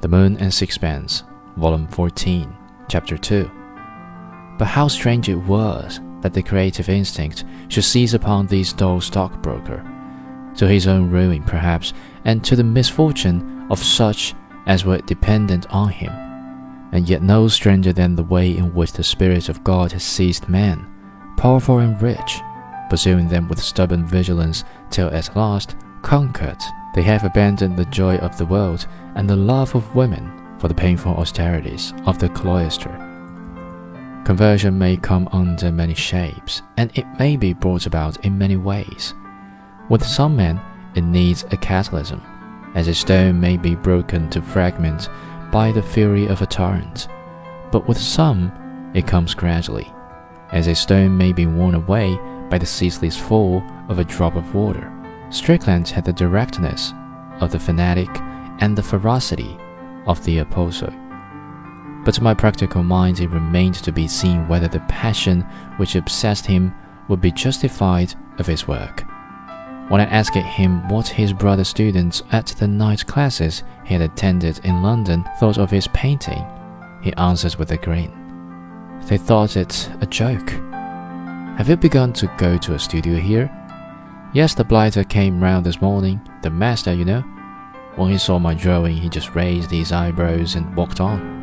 The Moon and Sixpence, Volume 14, Chapter 2. But how strange it was that the creative instinct should seize upon this dull stockbroker, to his own ruin perhaps, and to the misfortune of such as were dependent on him, and yet no stranger than the way in which the Spirit of God has seized men, powerful and rich, pursuing them with stubborn vigilance till at last, conquered, they have abandoned the joy of the world and the love of women for the painful austerities of the cloister. Conversion may come under many shapes, and it may be brought about in many ways. With some men, it needs a catalysm, as a stone may be broken to fragments by the fury of a torrent. But with some, it comes gradually, as a stone may be worn away by the ceaseless fall of a drop of water. Strickland had the directness of the fanatic and the ferocity of the apostle. But to my practical mind, it remained to be seen whether the passion which obsessed him would be justified of his work. When I asked him what his brother students at the night classes he had attended in London thought of his painting, he answered with a grin. They thought it a joke. Have you begun to go to a studio here? Yes, the blighter came round this morning, the master, you know. When he saw my drawing, he just raised his eyebrows and walked on.